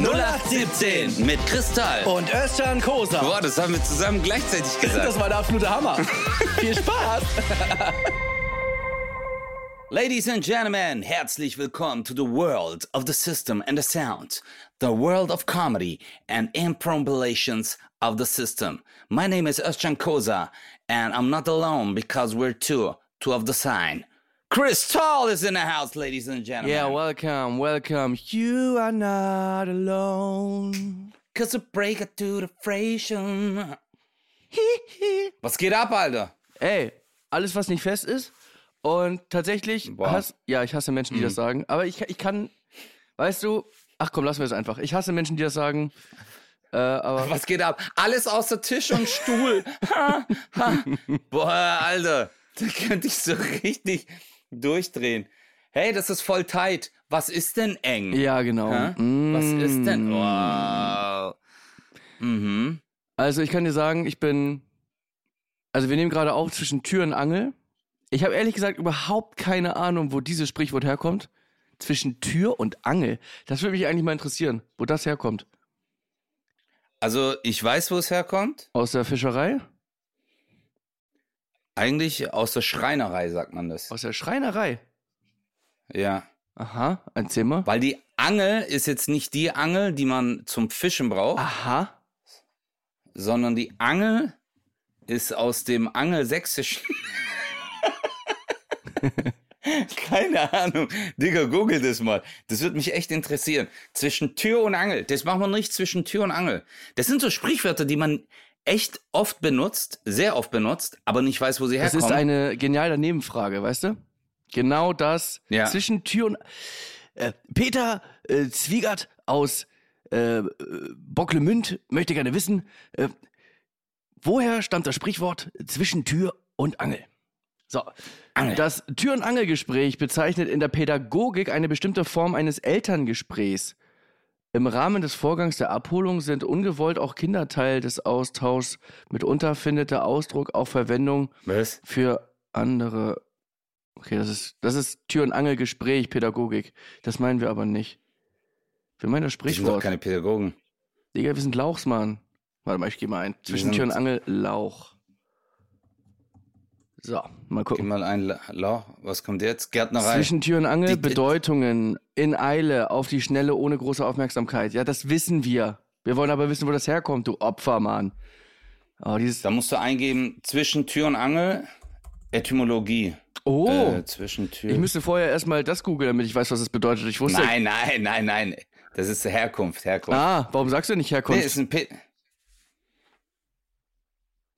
0817 mit Kristall. Und Özcan Kosa. Boah, das haben wir zusammen gleichzeitig gesagt. Das war der absolute Hammer. Viel Spaß. Ladies and gentlemen, herzlich willkommen to the world of the system and the sound. The world of comedy and improvisations of the system. My name is Özcan Kosa and I'm not alone because we're two, two of the sign. Chris Tall is in the house, ladies and gentlemen. Yeah, welcome, welcome. You are not alone. Cause a breaker to the fration. Was geht ab, Alter? Ey, alles, was nicht fest ist. Und tatsächlich, Boah. hass, ja, ich hasse Menschen, die das sagen. Aber ich, ich kann, weißt du, ach komm, lassen wir es einfach. Ich hasse Menschen, die das sagen. Äh, aber Was geht ab? Alles außer Tisch und Stuhl. Boah, Alter, da könnte ich so richtig durchdrehen. Hey, das ist voll tight. Was ist denn eng? ja, genau. Hä? Was ist denn? Mm. Wow. Mhm. Also ich kann dir sagen, ich bin, also wir nehmen gerade auf zwischen Tür und Angel. Ich habe ehrlich gesagt überhaupt keine Ahnung, wo dieses Sprichwort herkommt. Zwischen Tür und Angel. Das würde mich eigentlich mal interessieren, wo das herkommt. Also, ich weiß, wo es herkommt. Aus der Fischerei? Eigentlich aus der Schreinerei, sagt man das. Aus der Schreinerei? Ja. Aha, erzähl mal. Weil die Angel ist jetzt nicht die Angel, die man zum Fischen braucht, Aha. sondern die Angel ist aus dem Angelsächsischen. Keine Ahnung. Digga, google das mal. Das würde mich echt interessieren. Zwischen Tür und Angel. Das machen wir nicht zwischen Tür und Angel. Das sind so Sprichwörter, die man echt oft benutzt, sehr oft benutzt, aber nicht weiß, wo sie Das herkommen. ist eine geniale Nebenfrage, weißt du? Genau das. Ja. Zwischen Tür und. Äh, Peter äh, Zwiegert aus äh, Bocklemünd möchte gerne wissen, äh, woher stammt das Sprichwort zwischen Tür und Angel? So. Angel. Das Tür- und Angelgespräch bezeichnet in der Pädagogik eine bestimmte Form eines Elterngesprächs. Im Rahmen des Vorgangs der Abholung sind ungewollt auch Kinder Teil des Austauschs. Mitunter findet der Ausdruck auch Verwendung Was? für andere. Okay, das ist, das ist Tür- und Angelgespräch, Pädagogik. Das meinen wir aber nicht. Wir meinen das Die sind doch Sprichwort. keine Pädagogen. Digga, wir sind Lauchsmann. Warte mal, ich gehe mal ein. Zwischen Tür und Angel, Lauch. So, mal Gib gucken. mal ein La-. Was kommt jetzt? Gärtnerei. Zwischen Tür und Angel, Die- Bedeutungen, in Eile, auf die Schnelle, ohne große Aufmerksamkeit. Ja, das wissen wir. Wir wollen aber wissen, wo das herkommt, du Opfer, Mann. Oh, dieses. Da musst du eingeben, zwischen Tür und Angel, Etymologie. Oh! Äh, zwischen Tür. ich müsste vorher erstmal das googeln, damit ich weiß, was das bedeutet. Ich wusste. nein, nein, nein, nein. Das ist Herkunft, Herkunft. Ah, warum sagst du nicht nee, Herkunft? ist ein P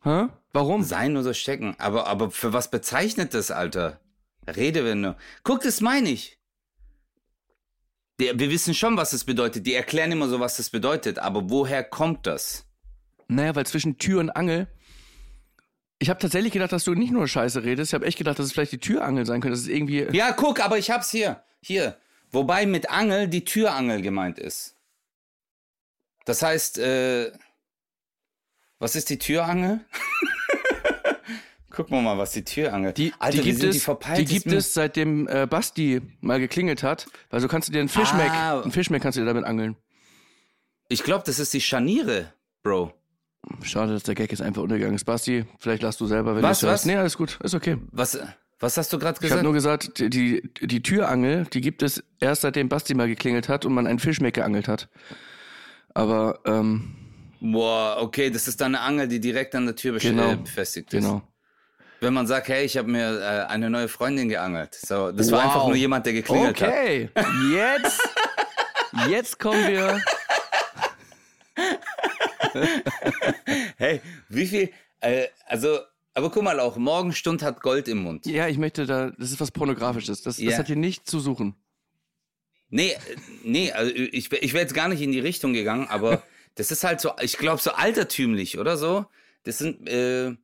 Hä? Warum? Sein oder stecken. Aber, aber für was bezeichnet das, Alter? Rede, wenn du. Guck, das meine ich. Der, wir wissen schon, was das bedeutet. Die erklären immer so, was das bedeutet. Aber woher kommt das? Naja, weil zwischen Tür und Angel. Ich habe tatsächlich gedacht, dass du nicht nur Scheiße redest. Ich habe echt gedacht, dass es vielleicht die Türangel sein könnte. Das ist irgendwie. Ja, guck, aber ich hab's hier. Hier. Wobei mit Angel die Türangel gemeint ist. Das heißt, äh, was ist die Türangel? Gucken wir mal, was die Türangel. Die, Alter, die gibt die es, die verpeiltesten- gibt es seitdem äh, Basti mal geklingelt hat. Weil so kannst du dir einen Fischmeck, Ah. einen Fischmeck kannst du dir damit angeln. Ich glaube, das ist die Scharniere, Bro. Schade, dass der Gag jetzt einfach untergegangen ist. Basti, vielleicht lachst du selber, wenn Was, du hörst. was? Nee, alles gut, ist okay. Was, was hast du gerade Ich gesagt? habe nur gesagt, die, die, die Türangel, die gibt es erst seitdem Basti mal geklingelt hat und man einen Fischmeck geangelt hat. Aber, ähm, Boah, okay, das ist dann eine Angel, die direkt an der Tür Genau. äh, befestigt ist. genau. Wenn man sagt, hey, ich habe mir äh, eine neue Freundin geangelt. So, das war Wow. einfach nur jemand, der geklingelt hat. Okay, jetzt, jetzt kommen wir. Hey, wie viel, äh, also, aber guck mal auch, Morgenstund hat Gold im Mund. Ja, ich möchte da, das ist was Pornografisches. Das, das Ja. hat hier nichts zu suchen. Nee, äh, nee, also ich, ich wäre jetzt gar nicht in die Richtung gegangen, aber das ist halt so, ich glaube, so altertümlich, oder so? Das sind, äh,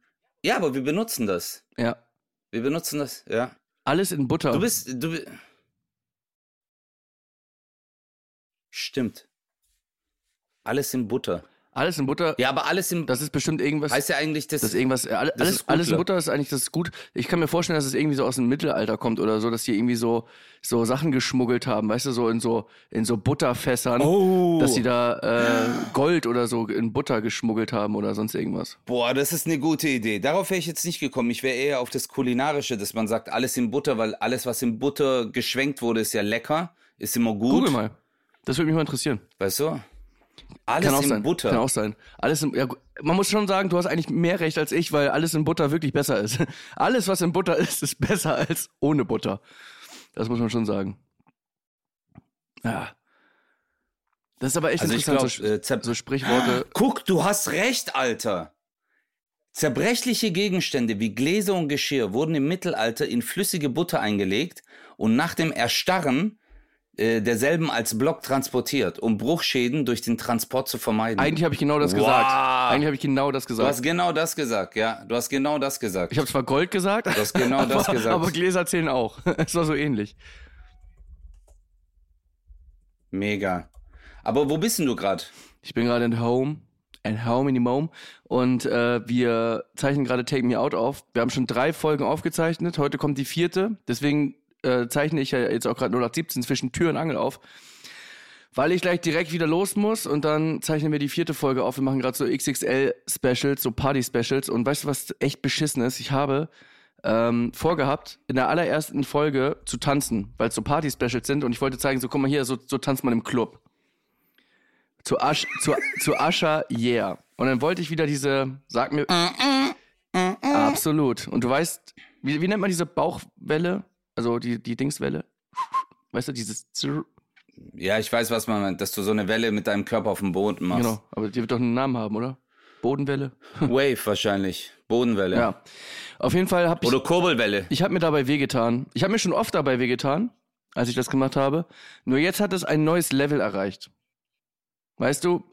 ja, aber wir benutzen das. Ja. Wir benutzen das, ja. Alles in Butter. Du bist, du Stimmt. Alles in Butter. Alles in Butter. Ja, aber alles im. Das ist bestimmt irgendwas. heißt ja eigentlich, das, Das irgendwas, alles, das ist gut, alles in. Butter ist eigentlich das ist gut. Ich kann mir vorstellen, dass es irgendwie so aus dem Mittelalter kommt oder so, dass die irgendwie so, so Sachen geschmuggelt haben, weißt du, so in so, in so Butterfässern, Oh. dass die da äh, Gold oder so in Butter geschmuggelt haben oder sonst irgendwas. Boah, das ist eine gute Idee. Darauf wäre ich jetzt nicht gekommen. Ich wäre eher auf das Kulinarische, dass man sagt, alles in Butter, weil alles, was in Butter geschwenkt wurde, ist ja lecker, ist immer gut. Google mal. Das würde mich mal interessieren. Weißt du? Alles Kann auch in sein. Butter. Kann auch sein. Alles in, ja, man muss schon sagen, du hast eigentlich mehr Recht als ich, weil alles in Butter wirklich besser ist. Alles, was in Butter ist, ist besser als ohne Butter. Das muss man schon sagen. Ja. Das ist aber echt Also ich interessant, glaub, so, äh, so Sprichworte. Guck, du hast recht, Alter. Zerbrechliche Gegenstände wie Gläser und Geschirr wurden im Mittelalter in flüssige Butter eingelegt und nach dem Erstarren äh, derselben als Block transportiert, um Bruchschäden durch den Transport zu vermeiden. Eigentlich habe ich genau das Wow. gesagt. Eigentlich habe ich genau das du gesagt. hast genau das gesagt, ja. Du hast genau das gesagt. Ich habe zwar Gold gesagt, Du hast genau das aber, gesagt. aber Gläser zählen auch. Es war so ähnlich. Mega. Aber wo bist denn du gerade? Ich bin gerade in Home, at Home in the Mome und äh, wir zeichnen gerade Take Me Out auf. Wir haben schon drei Folgen aufgezeichnet. Heute kommt die vierte. Deswegen äh, zeichne ich ja jetzt auch gerade 0817 zwischen Tür und Angel auf. Weil ich gleich direkt wieder los muss und dann zeichnen wir die vierte Folge auf. Wir machen gerade so XXL-Specials, so Party-Specials. Und weißt du, was echt beschissen ist? Ich habe ähm, vorgehabt, in der allerersten Folge zu tanzen, weil es so Party-Specials sind. Und ich wollte zeigen, so guck mal hier, so, so tanzt man im Club. Zu, Asch, zu, zu Ascha Yeah. Und dann wollte ich wieder diese, sag mir. Absolut. Und du weißt, wie, wie nennt man diese Bauchwelle? Also die, die Dingswelle? Weißt du, dieses. Zrr- Ja, ich weiß, was man meint, dass du so eine Welle mit deinem Körper auf dem Boden machst. Genau, aber die wird doch einen Namen haben, oder? Bodenwelle? Wave wahrscheinlich. Bodenwelle. Ja. Auf jeden Fall habe ich. Oder Kurbelwelle. Ich habe mir dabei wehgetan. Ich habe mir schon oft dabei wehgetan, als ich das gemacht habe. Nur jetzt hat es ein neues Level erreicht. Weißt du,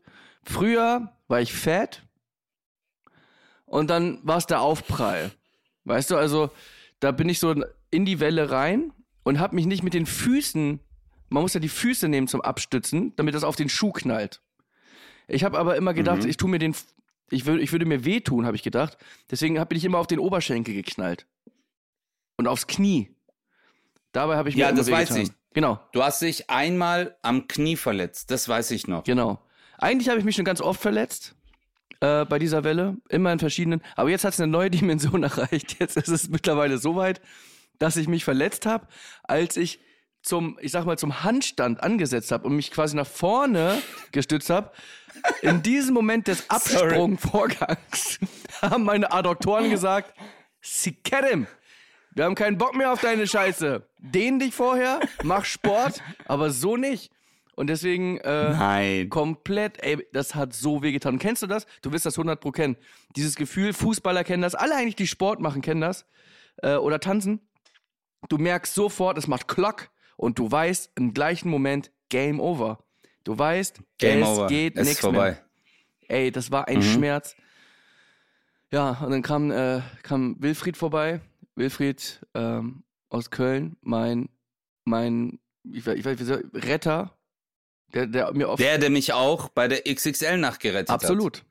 früher war ich fett und dann war es der Aufprall. Weißt du, also da bin ich so in die Welle rein und habe mich nicht mit den Füßen, man muss ja die Füße nehmen zum Abstützen, damit das auf den Schuh knallt. Ich habe aber immer gedacht, Mhm. ich tu mir den, ich, würd, ich würde mir wehtun, habe ich gedacht. Deswegen bin ich immer auf den Oberschenkel geknallt. Und aufs Knie. Dabei habe ich mir Ja, das weiß ich. Genau, Du hast dich einmal am Knie verletzt. Das weiß ich noch. genau. Eigentlich habe ich mich schon ganz oft verletzt äh, bei dieser Welle, immer in verschiedenen. Aber jetzt hat es eine neue Dimension erreicht. Jetzt ist es mittlerweile so weit, dass ich mich verletzt habe, als ich zum, ich sag mal, zum Handstand angesetzt habe und mich quasi nach vorne gestützt habe. In diesem Moment des Absprungvorgangs haben meine Adduktoren gesagt, Sikerim, wir haben keinen Bock mehr auf deine Scheiße. Dehn dich vorher, mach Sport, aber so nicht. Und deswegen äh, Nein. komplett, ey, das hat so wehgetan. Und kennst du das? Du wirst das 100 pro kennen. Dieses Gefühl, Fußballer kennen das, alle eigentlich, die Sport machen, kennen das. Äh, oder tanzen. Du merkst sofort, es macht Klock und du weißt im gleichen Moment, Game over. Du weißt, Game es over. geht nichts vorbei. mehr. Ey, das war ein Mhm. Schmerz. Ja, und dann kam, äh, kam Wilfried vorbei. Wilfried ähm, aus Köln, mein, mein, ich weiß, ich weiß, Retter, der, der mir oft. Der, der mich auch bei der XXL-Nacht gerettet hat. absolut.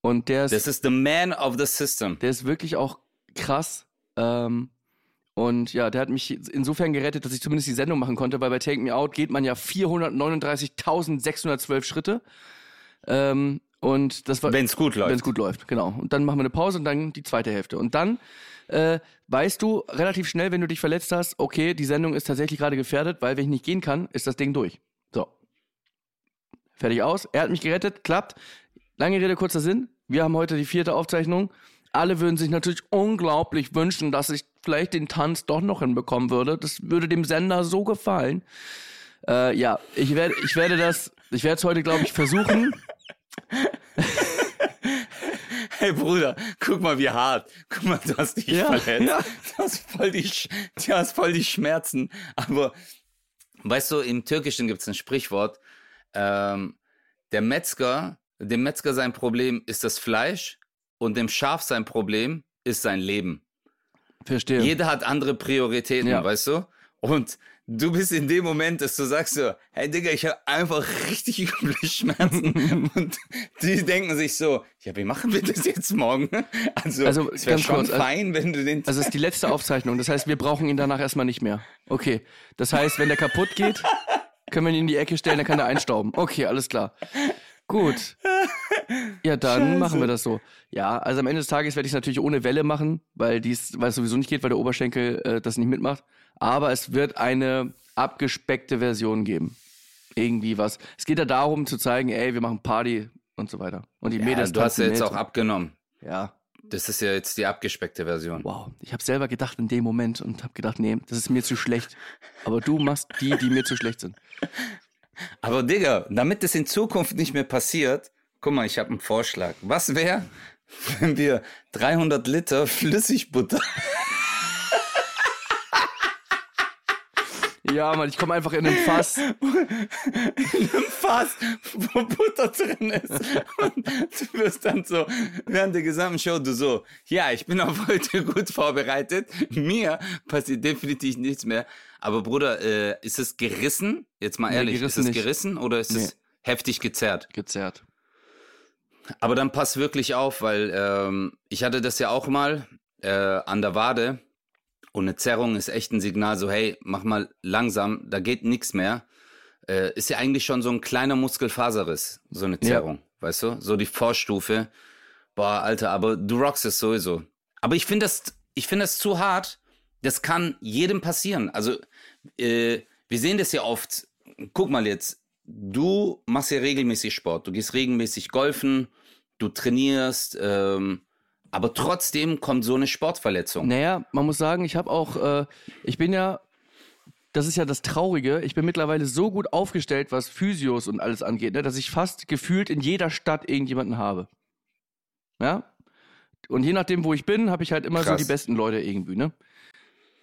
Und der ist, Das ist the man of the system. der ist wirklich auch krass. Ähm, und ja, der hat mich insofern gerettet, dass ich zumindest die Sendung machen konnte, weil bei Take Me Out geht man ja 439.612 Schritte. Ähm, und das war. Wenn es gut läuft. Wenn es gut läuft, genau. Und dann machen wir eine Pause und dann die zweite Hälfte. Und dann äh, weißt du relativ schnell, wenn du dich verletzt hast, okay, die Sendung ist tatsächlich gerade gefährdet, weil wenn ich nicht gehen kann, ist das Ding durch. So. Fertig aus. Er hat mich gerettet, klappt. Lange Rede, kurzer Sinn. Wir haben heute die vierte Aufzeichnung. Alle würden sich natürlich unglaublich wünschen, dass ich vielleicht den Tanz doch noch hinbekommen würde. Das würde dem Sender so gefallen. Äh, ja, ich werde, ich werde das, ich werde es heute, glaube ich, versuchen. Hey Bruder, guck mal wie hart. Guck mal, du hast dich Ja, verletzt. ja. Du, hast voll die, du hast voll die Schmerzen. Aber weißt du, im Türkischen gibt es ein Sprichwort. Ähm, der Metzger, dem Metzger sein Problem ist das Fleisch und dem Schaf sein Problem ist sein Leben. Verstehe. Jeder hat andere Prioritäten, Ja. weißt du? Und du bist in dem Moment, dass du sagst so, hey Digga, ich habe einfach richtig üble Schmerzen. und die denken sich so, ja, wie machen wir das jetzt morgen? Also, Also, es wäre ganz schon kurz, also- fein, wenn du den... Also es ist die letzte Aufzeichnung. Das heißt, wir brauchen ihn danach erstmal nicht mehr. Okay. Das heißt, wenn der kaputt geht, können wir ihn in die Ecke stellen, dann kann er einstauben. Okay, alles klar. Gut. Ja, dann Scheiße. machen wir das so. Ja, also am Ende des Tages werde ich es natürlich ohne Welle machen, weil dies, weil es sowieso nicht geht, weil der Oberschenkel äh, das nicht mitmacht. Aber es wird eine abgespeckte Version geben. Irgendwie was. Es geht ja darum zu zeigen, ey, wir machen Party und so weiter. Und die ja, Mädels du hast ja jetzt mit. auch abgenommen. Ja, Das ist ja jetzt die abgespeckte Version. Wow, ich habe selber gedacht in dem Moment und habe gedacht, nee, das ist mir zu schlecht. Aber du machst die, die mir zu schlecht sind. Aber Digga, damit es in Zukunft nicht mehr passiert, guck mal, ich habe einen Vorschlag. Was wäre, wenn wir 300 Liter Flüssigbutter Ja, Mann, ich komme einfach in ein Fass. in einem Fass, wo Butter drin ist. Und du wirst dann so, während der gesamten Show, du so, ja, ich bin auf heute gut vorbereitet. Mir passiert definitiv nichts mehr. Aber Bruder, äh, ist es gerissen? Jetzt mal Nee, ehrlich, gerissen ist es nicht. gerissen oder ist es Nee. heftig gezerrt? Gezerrt. Aber dann pass wirklich auf, weil ähm, ich hatte das ja auch mal äh, an der Wade und eine Zerrung ist echt ein Signal, so hey, mach mal langsam, da geht nichts mehr. Äh, ist ja eigentlich schon so ein kleiner Muskelfaserriss, so eine Ja. Zerrung, weißt du? So die Vorstufe. Boah, Alter, aber du rockst es sowieso. Aber ich finde das, ich finde das zu hart. Das kann jedem passieren. Also äh, wir sehen das ja oft. Guck mal jetzt, du machst ja regelmäßig Sport, du gehst regelmäßig golfen, du trainierst, ähm, aber trotzdem kommt so eine Sportverletzung. Naja, man muss sagen, ich habe auch, äh, ich bin ja, das ist ja das Traurige, ich bin mittlerweile so gut aufgestellt, was Physios und alles angeht, ne, dass ich fast gefühlt in jeder Stadt irgendjemanden habe. Ja? Und je nachdem, wo ich bin, habe ich halt immer so Krass. die besten Leute irgendwie, ne?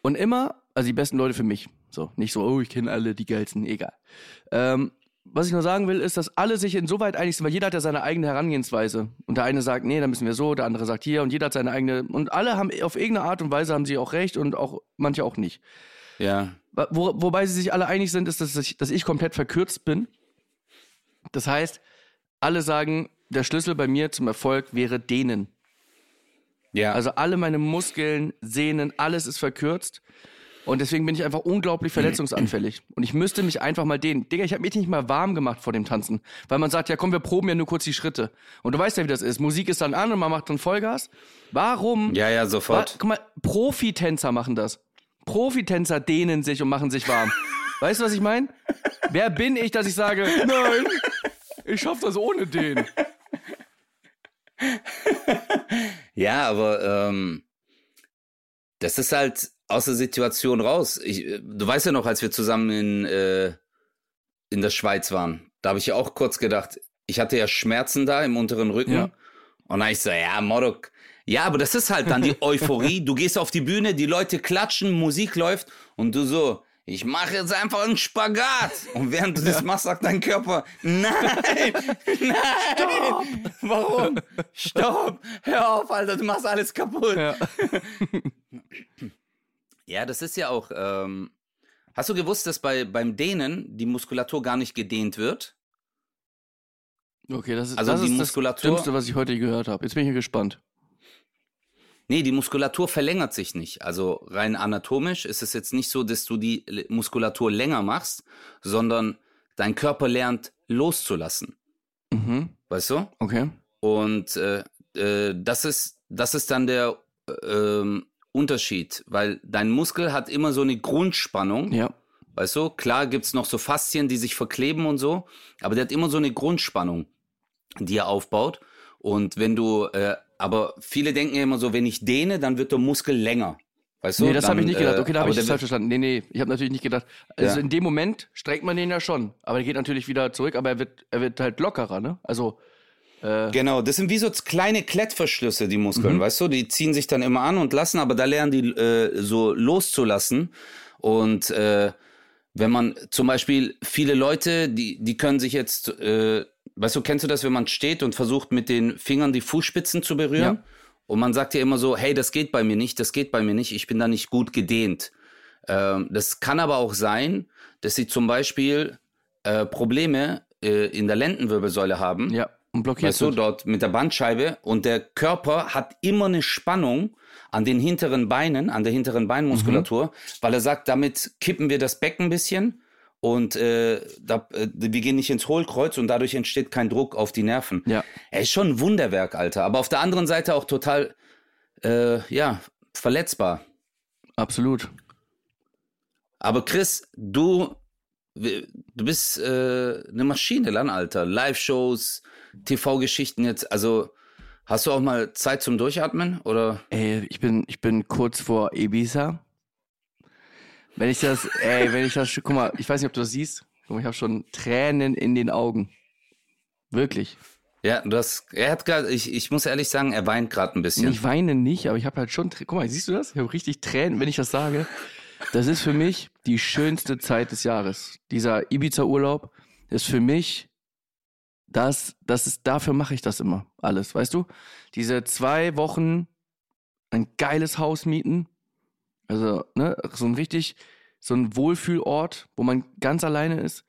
Und immer, also die besten Leute für mich. So, nicht so, oh, ich kenne alle die geilsten, egal. Ähm, was ich nur sagen will, ist, dass alle sich insoweit einig sind, weil jeder hat ja seine eigene Herangehensweise. Und der eine sagt, nee, da müssen wir so, der andere sagt hier und jeder hat seine eigene. Und alle haben auf irgendeine Art und Weise haben sie auch recht und auch manche auch nicht. Ja, Wo, wobei sie sich alle einig sind, ist, dass ich, dass ich komplett verkürzt bin. Das heißt, alle sagen, der Schlüssel bei mir zum Erfolg wäre dehnen. ja. Also alle meine Muskeln, Sehnen, alles ist verkürzt. Und deswegen bin ich einfach unglaublich verletzungsanfällig. Und ich müsste mich einfach mal dehnen. Digga, ich habe mich nicht mal warm gemacht vor dem Tanzen. Weil man sagt, ja komm, wir proben ja nur kurz die Schritte. Und du weißt ja, wie das ist. Musik ist dann an und man macht dann Vollgas. Warum? ja, ja, Wa- sofort. Guck mal, Profitänzer machen das. Profitänzer dehnen sich und machen sich warm. weißt du, was ich meine? Wer bin ich, dass ich sage, nein, ich schaff das ohne den. Ja, aber ähm, das ist halt aus der Situation raus. Ich, äh, du weißt ja noch, als wir zusammen in, äh, in der Schweiz waren, da habe ich ja auch kurz gedacht, ich hatte ja Schmerzen da im unteren Rücken. Ja. Und dann ich so, ja, Modok. Ja, aber das ist halt dann die Euphorie. Du gehst auf die Bühne, die Leute klatschen, Musik läuft und du so, ich mache jetzt einfach einen Spagat. Und während du das machst, sagt dein Körper, nein, nein. Stopp. Warum? Stopp. Hör auf, Alter, du machst alles kaputt. Ja. Ja, das ist ja auch. Ähm, hast du gewusst, dass bei, beim Dehnen die Muskulatur gar nicht gedehnt wird? Okay, das ist, Also das, die ist Muskulatur- das Dümmste, was ich heute gehört habe. Jetzt bin ich hier gespannt. Nee, die Muskulatur verlängert sich nicht. Also rein anatomisch ist es jetzt nicht so, dass du die Muskulatur länger machst, sondern dein Körper lernt loszulassen. Mhm. Weißt du? Okay. Und äh, äh, das ist das ist dann der äh, ähm, Unterschied, weil dein Muskel hat immer so eine Grundspannung. Ja. Weißt du, klar gibt's noch so Faszien, die sich verkleben und so, aber der hat immer so eine Grundspannung, die er aufbaut. Und wenn du, äh, aber viele denken ja immer so, wenn ich dehne, dann wird der Muskel länger. Weißt du? Nee, das habe ich nicht gedacht. Okay, da äh, habe aber ich das der falsch verstanden. Nee, nee, ich habe natürlich nicht gedacht. Also Ja. in dem Moment streckt man den ja schon. Aber er geht natürlich wieder zurück, aber er wird, er wird halt lockerer, ne? Also, äh, Genau, das sind wie so kleine Klettverschlüsse, die Muskeln, Mhm. weißt du? Die ziehen sich dann immer an und lassen, aber da lernen die äh, so loszulassen. Und äh, wenn man zum Beispiel viele Leute, die, die können sich jetzt, äh, weißt du, kennst du das, wenn man steht und versucht mit den Fingern die Fußspitzen zu berühren? Ja. Und man sagt ja immer so, hey, das geht bei mir nicht, das geht bei mir nicht, ich bin da nicht gut gedehnt. Ähm, das kann aber auch sein, dass sie zum Beispiel äh, Probleme äh, in der Lendenwirbelsäule haben. Ja, und blockiert Weißt du, sind. dort mit der Bandscheibe und der Körper hat immer eine Spannung an den hinteren Beinen, an der hinteren Beinmuskulatur, weil er sagt, damit kippen wir das Becken ein bisschen und äh, da, äh, wir gehen nicht ins Hohlkreuz und dadurch entsteht kein Druck auf die Nerven. Ja. Er ist schon ein Wunderwerk, Alter, aber auf der anderen Seite auch total, äh, ja, verletzbar. Absolut. Aber Chris, du, du bist äh, eine Maschine, dann, Alter. Live-Shows, TV-Geschichten jetzt. Also, hast du auch mal Zeit zum Durchatmen? Oder? Ey, ich bin, ich bin kurz vor Ibiza. Wenn ich das, ey, wenn ich das, guck mal, ich weiß nicht, ob du das siehst. Guck mal, ich habe schon Tränen in den Augen. Wirklich. Ja, du hast, er hat gerade, ich, ich muss ehrlich sagen, er weint gerade ein bisschen. Ich weine nicht, aber ich habe halt schon, guck mal, siehst du das? Ich habe richtig Tränen, wenn ich das sage. Das ist für mich die schönste Zeit des Jahres. Dieser Ibiza-Urlaub ist für mich das, das ist, dafür mache ich das immer alles, weißt du? Diese zwei Wochen ein geiles Haus mieten, also ne, so ein richtig, so ein Wohlfühlort, wo man ganz alleine ist,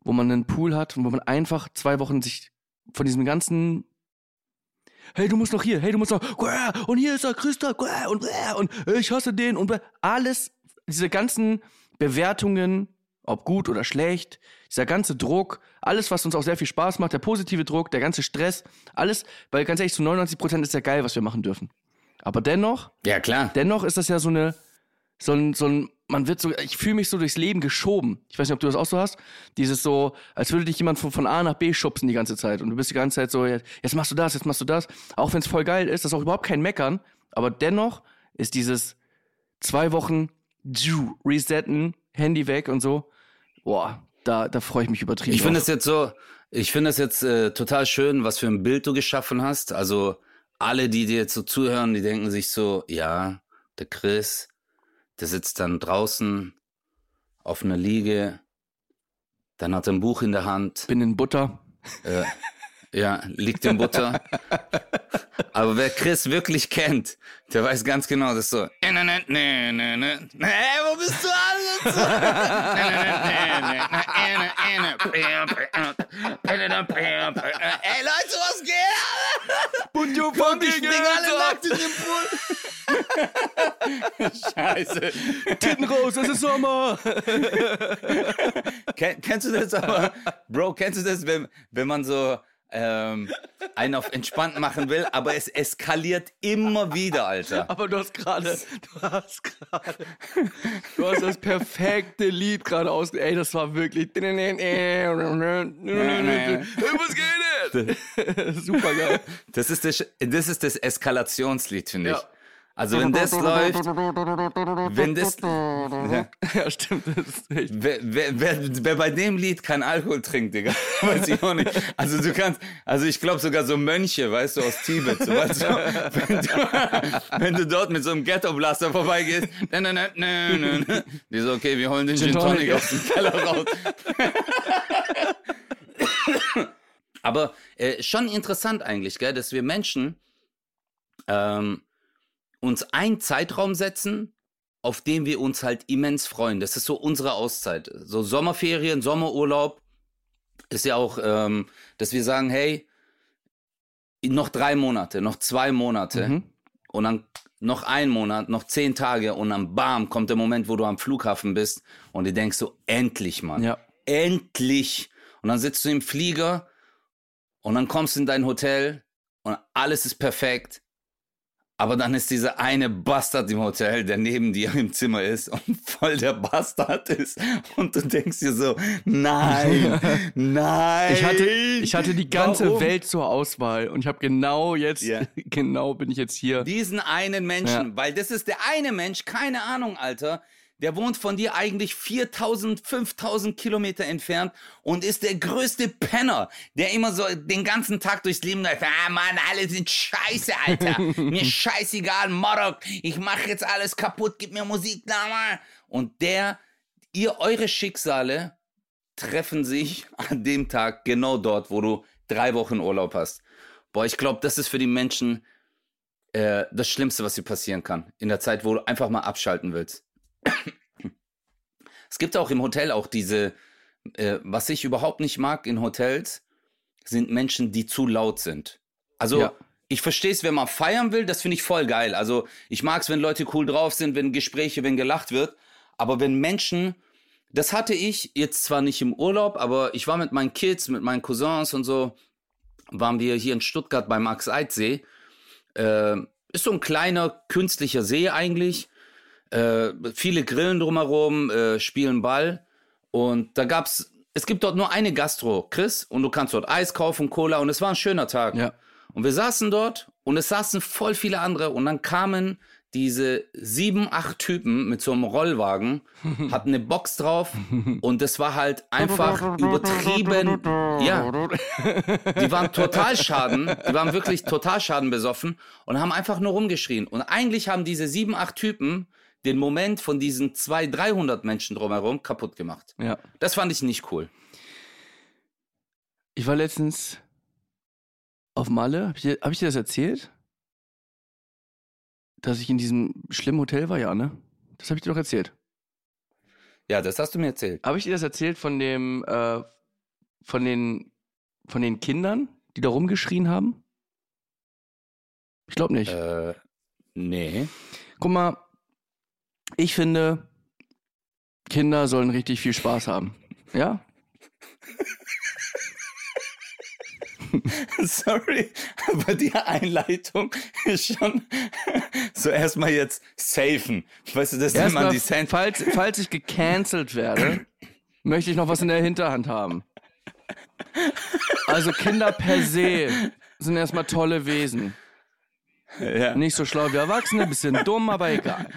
wo man einen Pool hat und wo man einfach zwei Wochen sich von diesem ganzen hey, du musst noch hier, hey, du musst noch, und hier ist er, Christa, und, und ich hasse den und alles, diese ganzen Bewertungen, ob gut oder schlecht, dieser ganze Druck, alles, was uns auch sehr viel Spaß macht, der positive Druck, der ganze Stress, alles, weil ganz ehrlich, zu 99 Prozent ist ja geil, was wir machen dürfen. Aber dennoch, ja, klar. dennoch ist das ja so eine, so ein, so ein, man wird so, ich fühle mich so durchs Leben geschoben. Ich weiß nicht, ob du das auch so hast. Dieses so, als würde dich jemand von, von A nach B schubsen die ganze Zeit. Und du bist die ganze Zeit so, jetzt, jetzt machst du das, jetzt machst du das. Auch wenn es voll geil ist, das ist auch überhaupt kein Meckern. Aber dennoch ist dieses zwei Wochen resetten, Handy weg und so. Boah, da, da freue ich mich übertrieben. Ich finde es jetzt so, ich finde es jetzt äh, total schön, was für ein Bild du geschaffen hast. Also alle, die dir jetzt so zuhören, die denken sich so, ja, der Chris, der sitzt dann draußen auf einer Liege, dann hat er ein Buch in der Hand, bin in Butter. äh, ja, liegt in Butter. Aber wer Chris wirklich kennt, der weiß ganz genau, das ist so. Hey, wo bist du Ey Leute, was geht? Und du Kommt, ich spring alle nackt in den Pool. Scheiße. Titten raus, es ist Sommer. Ken, kennst du das aber, Bro, kennst du das, wenn, wenn man so ähm, einen auf entspannt machen will, aber es eskaliert immer wieder, Alter. Aber du hast gerade, du hast gerade, du hast das perfekte Lied gerade aus. Ey, das war wirklich. Was geht denn? Super geil. Das ist das, das ist das Eskalationslied, finde ich. Also wenn das läuft, wenn das, ja, Ja, stimmt. Das ist echt. wer, wer, wer, wer bei dem Lied kein Alkohol trinkt, Digga, weiß ich auch nicht. Also du kannst, also ich glaube sogar so Mönche, weißt du, aus Tibet, so, weißt du, wenn du, wenn du dort mit so einem Ghetto-Blaster vorbeigehst, na, na, na, na, na, na, die so, okay, wir holen den Gin Tonic. aus dem Keller raus. Aber äh, schon interessant eigentlich, gell, dass wir Menschen ähm, uns einen Zeitraum setzen, auf den wir uns halt immens freuen. Das ist so unsere Auszeit. So Sommerferien, Sommerurlaub ist ja auch, ähm, dass wir sagen, hey, noch drei Monate, noch zwei Monate Mhm. und dann noch ein Monat, noch zehn Tage und dann bam, kommt der Moment, wo du am Flughafen bist und du denkst so, endlich, Mann. Ja. Endlich. Und dann sitzt du im Flieger und dann kommst du in dein Hotel und alles ist perfekt. Aber dann ist dieser eine Bastard im Hotel, der neben dir im Zimmer ist und voll der Bastard ist. Und du denkst dir so, nein, nein. Ich hatte, ich hatte die ganze Warum? Welt zur Auswahl und ich habe genau jetzt, Ja. genau bin ich jetzt hier. Diesen einen Menschen, Ja. weil das ist der eine Mensch, keine Ahnung, Alter, der wohnt von dir eigentlich 4000, 5000 Kilometer entfernt und ist der größte Penner, der immer so den ganzen Tag durchs Leben läuft. Ah, Mann, alle sind scheiße, Alter. mir scheißegal, Morok. Ich mach jetzt alles kaputt, gib mir Musik, da mal. Und der, ihr, eure Schicksale treffen sich an dem Tag genau dort, wo du drei Wochen Urlaub hast. Boah, ich glaube, das ist für die Menschen äh, das Schlimmste, was dir passieren kann. In der Zeit, wo du einfach mal abschalten willst. Es gibt auch im Hotel auch diese, äh, was ich überhaupt nicht mag in Hotels, sind Menschen, die zu laut sind. Also Ja. ich verstehe es, wenn man feiern will, das finde ich voll geil. Also ich mag es, wenn Leute cool drauf sind, wenn Gespräche, wenn gelacht wird. Aber wenn Menschen, das hatte ich jetzt zwar nicht im Urlaub, aber ich war mit meinen Kids, mit meinen Cousins und so, waren wir hier in Stuttgart beim Max-Eid-See. Äh, ist so ein kleiner künstlicher See eigentlich. Äh, viele Grillen drumherum, äh, spielen Ball. Und da gab's, es gibt dort nur eine Gastro, Chris, und du kannst dort Eis kaufen, Cola, und es war ein schöner Tag. Ja. Und wir saßen dort und es saßen voll viele andere und dann kamen diese sieben, acht Typen mit so einem Rollwagen, hatten eine Box drauf und das war halt einfach übertrieben. Ja, die waren total schaden, die waren wirklich total schadenbesoffen und haben einfach nur rumgeschrien. Und eigentlich haben diese sieben, acht Typen den Moment von diesen 200, 300 Menschen drumherum kaputt gemacht. Ja. Das fand ich nicht cool. Ich war letztens auf Malle. Habe ich, hab ich dir das erzählt? Dass ich in diesem schlimmen Hotel war, ja, ne? Das habe ich dir doch erzählt. Ja, das hast du mir erzählt. Habe ich dir das erzählt von dem, äh, von den, von den Kindern, die da rumgeschrien haben? Ich glaube nicht. Äh, nee. Guck mal, ich finde, Kinder sollen richtig viel Spaß haben. Ja? Sorry, aber die Einleitung ist schon so erstmal jetzt safen. Weißt du, das nennt man Erstmal, die Sand. falls, falls ich gecancelt werde, möchte ich noch was in der Hinterhand haben. Also Kinder per se sind erstmal tolle Wesen. Ja, Nicht so schlau wie Erwachsene, bisschen dumm, aber egal.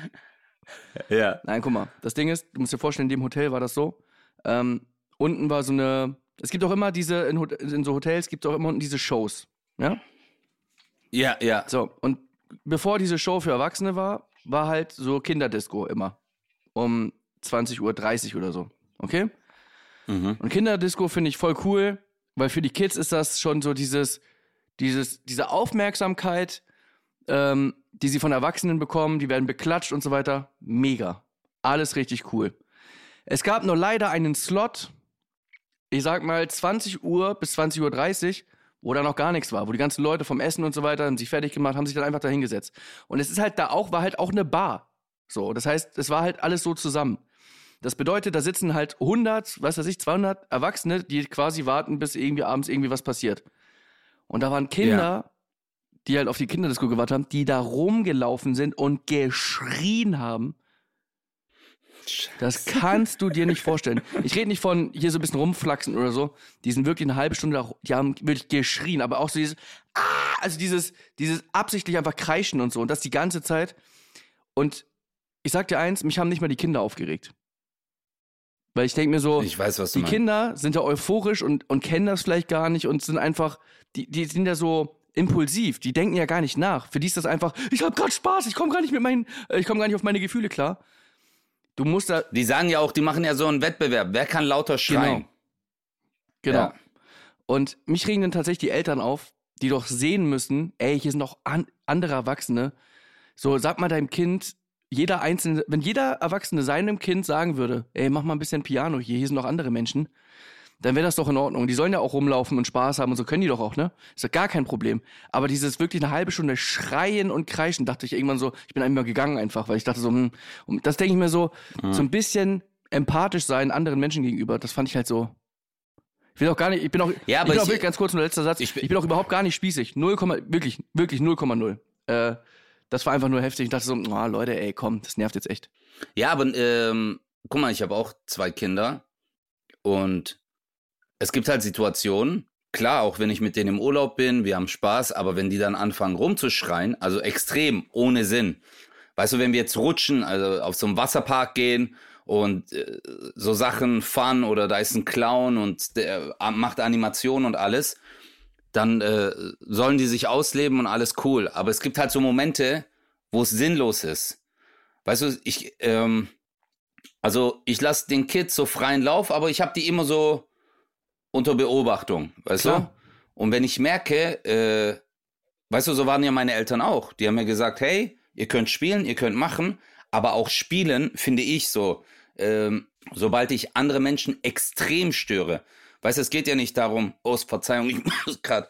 Ja. Nein, guck mal, das Ding ist, du musst dir vorstellen, in dem Hotel war das so. Ähm, unten war so eine. Es gibt auch immer diese, in, in so Hotels gibt es auch immer unten diese Shows. Ja? Ja, ja. So, und bevor diese Show für Erwachsene war, war halt so Kinderdisco immer. Um 20.30 Uhr oder so. Okay? Mhm. Und Kinderdisco finde ich voll cool, weil für die Kids ist das schon so dieses, dieses, diese Aufmerksamkeit, ähm, die sie von Erwachsenen bekommen, die werden beklatscht und so weiter. Mega. Alles richtig cool. Es gab nur leider einen Slot, ich sag mal 20 Uhr bis 20.30 Uhr, wo da noch gar nichts war, wo die ganzen Leute vom Essen und so weiter haben sich fertig gemacht, haben sich dann einfach da hingesetzt. Und es ist halt da auch, war halt auch eine Bar. So, das heißt, es war halt alles so zusammen. Das bedeutet, da sitzen halt 100, was weiß ich, 200 Erwachsene, die quasi warten, bis irgendwie abends irgendwie was passiert. Und da waren Kinder, die halt auf die Kinderdisco gewartet haben, die da rumgelaufen sind und geschrien haben. Das kannst du dir nicht vorstellen. Ich rede nicht von hier so ein bisschen rumflaxen oder so. Die sind wirklich eine halbe Stunde, da, die haben wirklich geschrien, aber auch so dieses, ah, also dieses, dieses absichtlich einfach kreischen und so und das die ganze Zeit. Und ich sag dir eins, mich haben nicht mal die Kinder aufgeregt. Weil ich denke mir so, Ich weiß, die. Kinder sind ja euphorisch und, und kennen das vielleicht gar nicht und sind einfach, die, die sind ja so impulsiv, die denken ja gar nicht nach. Für die ist das einfach, ich habe gerade Spaß, ich komme gar nicht mit meinen, äh, ich komme gar nicht auf meine Gefühle klar. Du musst da, Die sagen ja auch, die machen ja so einen Wettbewerb. Wer kann lauter schreien? genau. Ja. Und mich regen dann tatsächlich die Eltern auf, die doch sehen müssen, ey, hier sind noch an, andere Erwachsene. So, sag mal deinem Kind, jeder einzelne, wenn jeder Erwachsene seinem Kind sagen würde, ey, mach mal ein bisschen Piano hier, hier sind noch andere Menschen, dann wäre das doch in Ordnung. Die sollen ja auch rumlaufen und Spaß haben und so können die doch auch, ne? Ist doch gar kein Problem. Aber dieses wirklich eine halbe Stunde schreien und kreischen, dachte ich irgendwann so, ich bin einmal gegangen einfach, weil ich dachte so, hm, und das denke ich mir so, so ein bisschen empathisch sein anderen Menschen gegenüber, das fand ich halt so. Ich will auch gar nicht, ich bin auch, Ja, ich aber bin auch ich- wirklich ganz kurz nur letzter Satz, ich ich bin- bin, auch überhaupt gar nicht spießig. 0, wirklich, wirklich 0,0. Äh, das war einfach nur heftig. Ich dachte so, oh, Leute, ey, komm, das nervt jetzt echt. Ja, aber ähm, guck mal, ich habe auch zwei Kinder und es gibt halt Situationen, klar, auch wenn ich mit denen im Urlaub bin, wir haben Spaß, aber wenn die dann anfangen rumzuschreien, also extrem, ohne Sinn. Weißt du, wenn wir jetzt rutschen, also auf so einen Wasserpark gehen und äh, so Sachen fahren oder da ist ein Clown und der äh, macht Animation und alles, dann äh, sollen die sich ausleben und alles cool. Aber es gibt halt so Momente, wo es sinnlos ist. Weißt du, ich, ähm, also ich lasse den Kids so freien Lauf, aber ich habe die immer so unter Beobachtung, weißt Klar. du? Und wenn ich merke, äh, weißt du, so waren ja meine Eltern auch. Die haben mir gesagt, hey, ihr könnt spielen, ihr könnt machen, aber auch spielen finde ich so. ähm, sobald ich andere Menschen extrem störe. Weißt du, es geht ja nicht darum, oh, Verzeihung, ich muss gerade,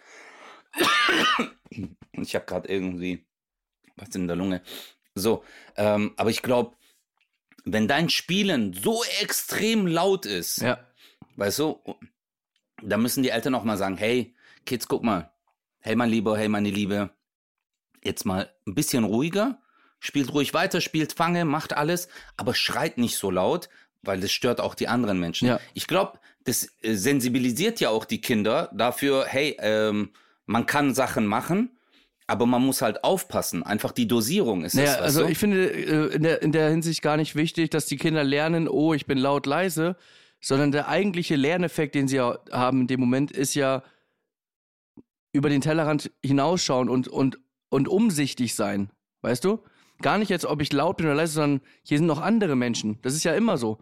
ich habe gerade irgendwie was in der Lunge. So, ähm, aber ich glaube, wenn dein Spielen so extrem laut ist, Ja. weißt du, da müssen die Eltern auch mal sagen, hey, Kids, guck mal, hey mein Lieber, hey meine Liebe, jetzt mal ein bisschen ruhiger, spielt ruhig weiter, spielt Fange, macht alles, aber schreit nicht so laut, weil das stört auch die anderen Menschen. Ja. Ich glaube, das äh, sensibilisiert ja auch die Kinder dafür, hey, ähm, man kann Sachen machen, aber man muss halt aufpassen. Einfach die Dosierung ist Naja, weißt also du? ich finde äh, in der, in der Hinsicht gar nicht wichtig, dass die Kinder lernen, oh, ich bin laut leise, sondern der eigentliche Lerneffekt, den sie ja haben in dem Moment, ist ja über den Tellerrand hinausschauen und, und, und umsichtig sein. Weißt du? Gar nicht jetzt, ob ich laut bin oder leise, sondern hier sind noch andere Menschen. Das ist ja immer so.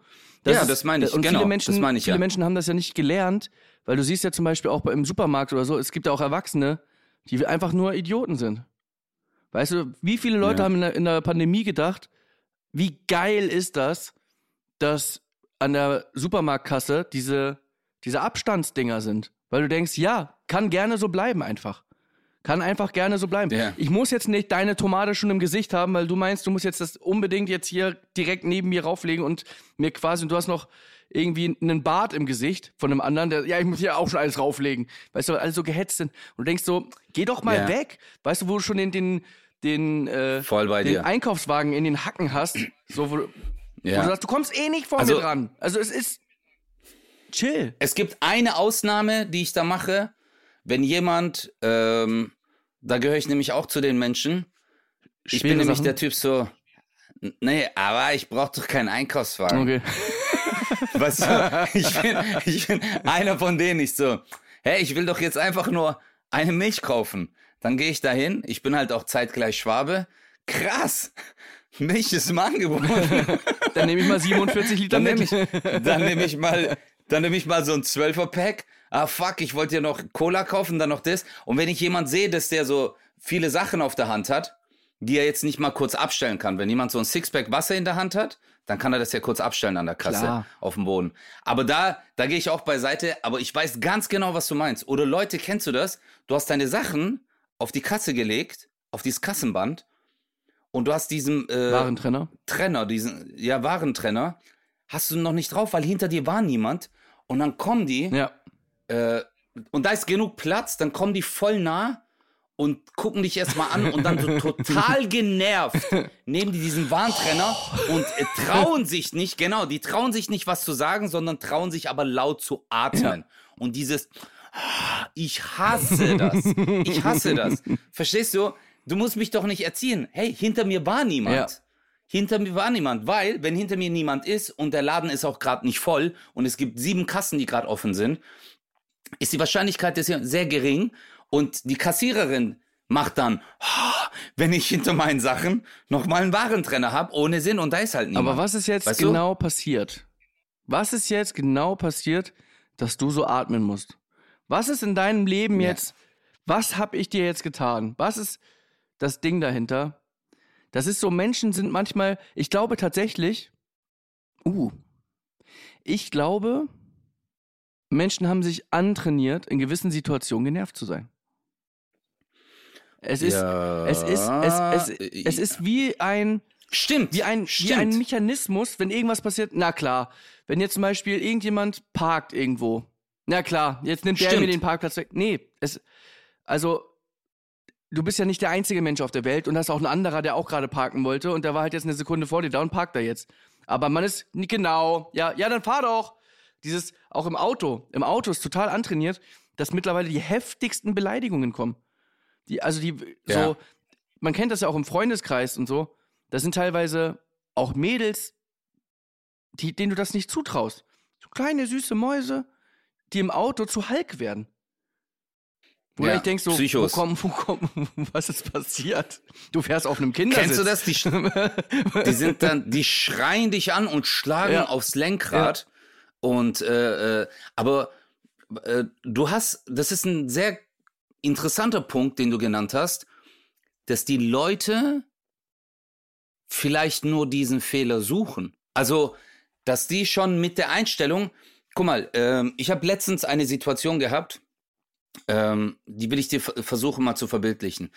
Ja, ist- das meine ich, Und genau, viele Menschen, das meine ich, viele ja. Menschen haben das ja nicht gelernt, weil du siehst ja zum Beispiel auch im Supermarkt oder so, es gibt ja auch Erwachsene, die einfach nur Idioten sind. Weißt du, wie viele Leute Ja. haben in der, in der Pandemie gedacht, wie geil ist das, dass an der Supermarktkasse diese, diese Abstandsdinger sind? Weil du denkst, ja, kann gerne so bleiben einfach. Kann einfach gerne so bleiben. Ja. Ich muss jetzt nicht deine Tomate schon im Gesicht haben, weil du meinst, du musst jetzt das unbedingt jetzt hier direkt neben mir rauflegen und mir quasi, und du hast noch irgendwie einen Bart im Gesicht von einem anderen, der, ja, ich muss hier auch schon alles rauflegen. Weißt du, weil alle so gehetzt sind. Und du denkst so, geh doch mal Ja. weg. Weißt du, wo du schon den, den, den, äh, den. Einkaufswagen in den Hacken hast, so, wo, du- wo Ja. du sagst, du kommst eh nicht vor Also- mir dran. Also es ist chill. Es gibt eine Ausnahme, die ich da mache, wenn jemand, ähm, da gehöre ich nämlich auch zu den Menschen. Ich Schwere bin nämlich Sachen. der Typ so, "N- nee, aber ich brauche doch keinen Einkaufswagen. Okay. Weißt du, ich bin, ich bin einer von denen, ich so, hey, ich will doch jetzt einfach nur eine Milch kaufen. Dann gehe ich dahin, ich bin halt auch zeitgleich Schwabe. Krass, Milch ist im Angebot. Dann nehme ich mal 47 Liter Dann nehme mit. ich, dann nehme ich mal, dann nehme ich mal so ein 12er Pack. Ah fuck, ich wollte ja noch Cola kaufen, dann noch das. Und wenn ich jemand sehe, dass der so viele Sachen auf der Hand hat, die er jetzt nicht mal kurz abstellen kann. Wenn jemand so ein Sixpack Wasser in der Hand hat, dann kann er das ja kurz abstellen an der Kasse Klar. auf dem Boden. Aber da, da gehe ich auch beiseite. Aber ich weiß ganz genau, was du meinst. Oder Leute, kennst du das? Du hast deine Sachen auf die Kasse gelegt, auf dieses Kassenband. Und du hast diesen äh, Warentrenner. Trenner, diesen, ja, Warentrenner, hast du noch nicht drauf, weil hinter dir war niemand. Und dann kommen die, Ja. äh, und da ist genug Platz, dann kommen die voll nah und gucken dich erstmal an und dann so total genervt nehmen die diesen Warntrenner und äh, trauen sich nicht, genau, die trauen sich nicht, was zu sagen, sondern trauen sich aber laut zu atmen. Und dieses, ah, ich hasse das. Ich hasse das. Verstehst du? Du musst mich doch nicht erziehen. Hey, hinter mir war niemand. Ja. Hinter mir war niemand, weil wenn hinter mir niemand ist und der Laden ist auch gerade nicht voll und es gibt sieben Kassen, die gerade offen sind, ist die Wahrscheinlichkeit sehr gering und die Kassiererin macht dann, "Ah, wenn ich hinter meinen Sachen noch mal einen Warentrenner habe, ohne Sinn und da ist halt niemand. Aber was ist jetzt Weißt du? genau passiert? Was ist jetzt genau passiert, dass du so atmen musst? Was ist in deinem Leben Ja. jetzt? Was habe ich dir jetzt getan? Was ist das Ding dahinter? Das ist so, Menschen sind manchmal, ich glaube tatsächlich, uh, ich glaube, Menschen haben sich antrainiert, in gewissen Situationen genervt zu sein. Es ist, Ja, es ist, es, es, äh, es ist wie ein, Stimmt. wie ein, wie Stimmt. ein Mechanismus, wenn irgendwas passiert. Na klar, wenn jetzt zum Beispiel irgendjemand parkt irgendwo. Na klar, jetzt nimmt der Stimmt. mir den Parkplatz weg. Nee, es, also, du bist ja nicht der einzige Mensch auf der Welt und hast auch ein anderer, der auch gerade parken wollte und der war halt jetzt eine Sekunde vor dir da und parkt da jetzt. Aber man ist nicht genau, ja, ja, dann fahr doch. Dieses, auch im Auto, im Auto ist total antrainiert, dass mittlerweile die heftigsten Beleidigungen kommen. Die, also die, Ja. so, man kennt das ja auch im Freundeskreis und so. Das sind teilweise auch Mädels, die, denen du das nicht zutraust. So kleine, süße Mäuse, die im Auto zu Hulk werden. Wo Ja, du echt denkst so, wo Psychos. kommen, wo kommen, was ist passiert? Du fährst auf einem Kindersitz. Kennst du das? Die, die sind dann, die schreien dich an und schlagen Ja. aufs Lenkrad. Und äh, äh, aber äh, du hast, das ist ein sehr interessanter Punkt, den du genannt hast, dass die Leute vielleicht nur diesen Fehler suchen. Also dass die schon mit der Einstellung, guck mal, ähm, ich habe letztens eine Situation gehabt, ähm, die will ich dir versuchen mal zu verbildlichen.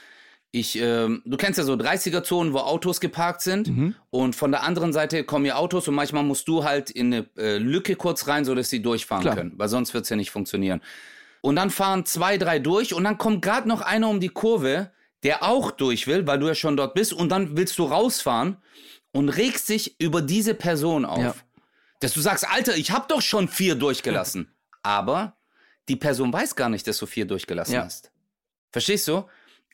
Ich, ähm, du kennst ja so 30er-Zonen, wo Autos geparkt sind Mhm. und von der anderen Seite kommen ja Autos und manchmal musst du halt in eine äh, Lücke kurz rein, so dass sie durchfahren Klar. können, weil sonst wird's ja nicht funktionieren. Und dann fahren zwei, drei durch und dann kommt gerade noch einer um die Kurve, der auch durch will, weil du ja schon dort bist und dann willst du rausfahren und regst dich über diese Person auf. Ja. Dass du sagst, Alter, ich hab doch schon vier durchgelassen. Aber die Person weiß gar nicht, dass du vier durchgelassen Ja. hast. Verstehst du?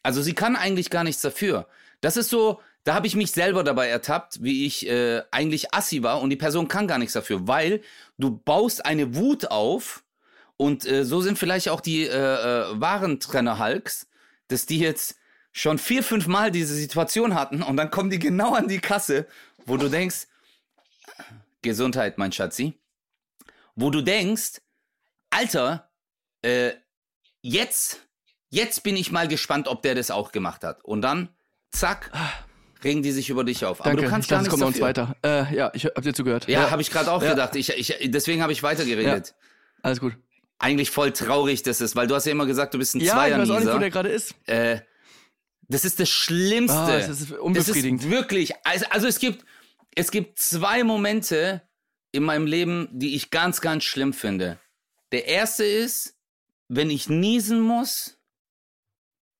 Also sie kann eigentlich gar nichts dafür. Das ist so, da habe ich mich selber dabei ertappt, wie ich äh, eigentlich assi war und die Person kann gar nichts dafür, weil du baust eine Wut auf und äh, so sind vielleicht auch die äh, äh, Warentrenner-Hulks, dass die jetzt schon vier, fünf Mal diese Situation hatten und dann kommen die genau an die Kasse, wo du denkst, Gesundheit, mein Schatzi, wo du denkst, Alter, äh, jetzt, jetzt bin ich mal gespannt, ob der das auch gemacht hat. Und dann, zack, regen die sich über dich auf. Danke, Aber du kannst gar es kommt noch dafür. uns weiter. Äh, ja, ich hab dir zugehört. Ja, habe ich gerade auch Ja. gedacht. Ich, ich, deswegen habe ich weitergeredet. Alles gut. Eigentlich voll traurig, das ist, weil du hast ja immer gesagt, du bist ein Ja, ich weiß auch nicht, wo der gerade ist. Äh, das ist das Schlimmste. Ah, das ist unbefriedigend. Das ist wirklich, also, also es gibt, es gibt zwei Momente in meinem Leben, die ich ganz, ganz schlimm finde. Der erste ist, wenn ich niesen muss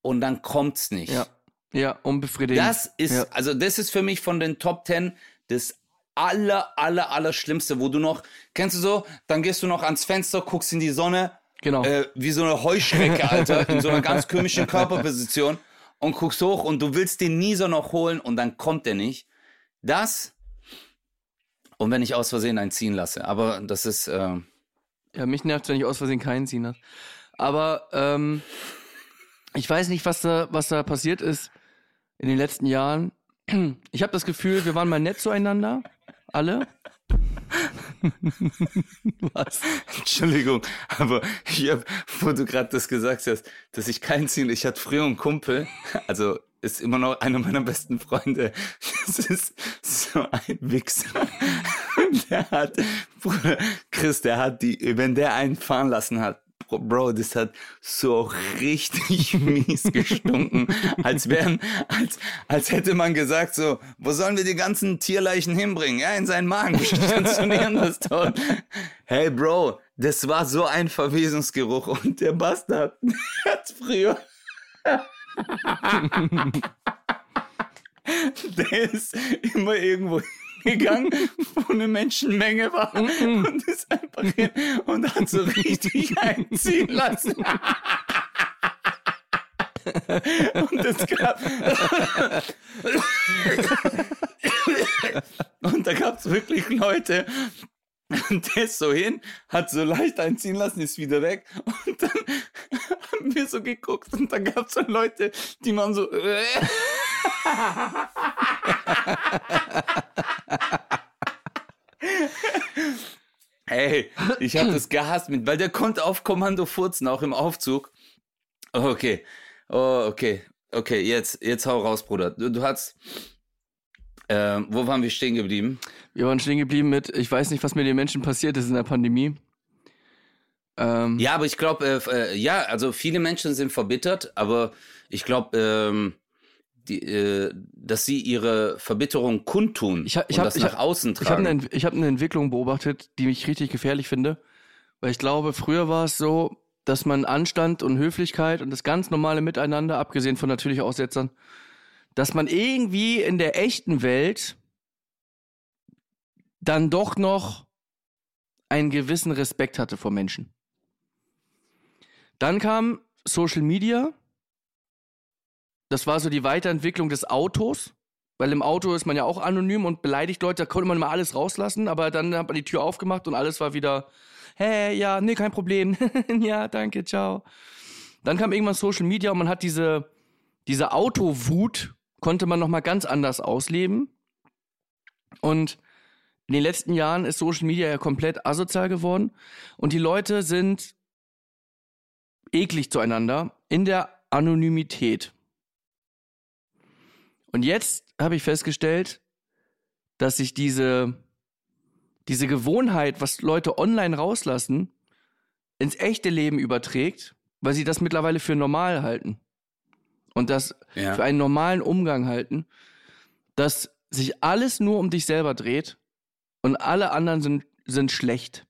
und dann kommt's nicht. Ja, ja, unbefriedigend. Das ist, Ja. also das ist für mich von den Top Ten das aller, aller, aller Schlimmste, wo du noch, kennst du so, dann gehst du noch ans Fenster, guckst in die Sonne, Genau. äh, wie so eine Heuschrecke, Alter, in so einer ganz komischen Körperposition und guckst hoch und du willst den Nieser noch holen und dann kommt der nicht. Das und wenn ich aus Versehen einen ziehen lasse, aber das ist, äh, Ja, mich nervt, wenn ich aus Versehen keinen ziehen lasse. Aber ähm, ich weiß nicht, was da, was da passiert ist in den letzten Jahren. Ich habe das Gefühl, wir waren mal nett zueinander. Alle. was? Entschuldigung, aber ich hab, wo du gerade das gesagt hast, dass ich keinen ziehen, ich hatte früher einen Kumpel, also ist immer noch einer meiner besten Freunde. Das ist so ein Wichser. Der hat, Bruder, Chris, der hat die, wenn der einen fahren lassen hat, Bro, das hat so richtig mies gestunken, als wären, als, als hätte man gesagt so, wo sollen wir die ganzen Tierleichen hinbringen? Ja, in seinen Magen, stationieren das dort. Hey Bro, das war so ein Verwesungsgeruch und der Bastard hat früher der ist immer irgendwo gegangen, wo eine Menschenmenge war und ist einfach hin und hat so richtig einziehen lassen. und es gab und da gab es wirklich Leute, und der ist so hin, hat so leicht einziehen lassen, ist wieder weg. Und dann haben wir so geguckt und da gab es so Leute, die waren so. äh. Hey, ich habe das gehasst mit, weil der konnte auf Kommando furzen, auch im Aufzug. Oh, okay. Oh, okay. Okay, jetzt, jetzt hau raus, Bruder. Du, du hast. Ähm, wo waren wir stehen geblieben? Wir waren stehen geblieben mit, ich weiß nicht, was mit den Menschen passiert ist in der Pandemie. Ähm, Ja, aber ich glaube, äh, äh, ja, also viele Menschen sind verbittert, aber ich glaube, ähm, die, äh, dass sie ihre Verbitterung kundtun Ich hab- ich und hab- das ich nach hab- außen Ich habe tragen. eine, hab eine Entwicklung beobachtet, die ich richtig gefährlich finde. Weil ich glaube, früher war es so, dass man Anstand und Höflichkeit und das ganz normale Miteinander, abgesehen von natürlich Aussetzern, dass man irgendwie in der echten Welt dann doch noch einen gewissen Respekt hatte vor Menschen. Dann kam Social Media. Das war so die Weiterentwicklung des Autos. Weil im Auto ist man ja auch anonym und beleidigt Leute, da konnte man mal alles rauslassen, aber dann hat man die Tür aufgemacht und alles war wieder, hey, ja, nee, kein Problem. ja, danke, ciao. Dann kam irgendwann Social Media und man hat diese, diese Autowut, konnte man nochmal ganz anders ausleben. Und in den letzten Jahren ist Social Media ja komplett asozial geworden und die Leute sind eklig zueinander in der Anonymität. Und jetzt habe ich festgestellt, dass sich diese, diese Gewohnheit, was Leute online rauslassen, ins echte Leben überträgt, weil sie das mittlerweile für normal halten. Und das ja. für einen normalen Umgang halten, dass sich alles nur um dich selber dreht und alle anderen sind, sind schlecht.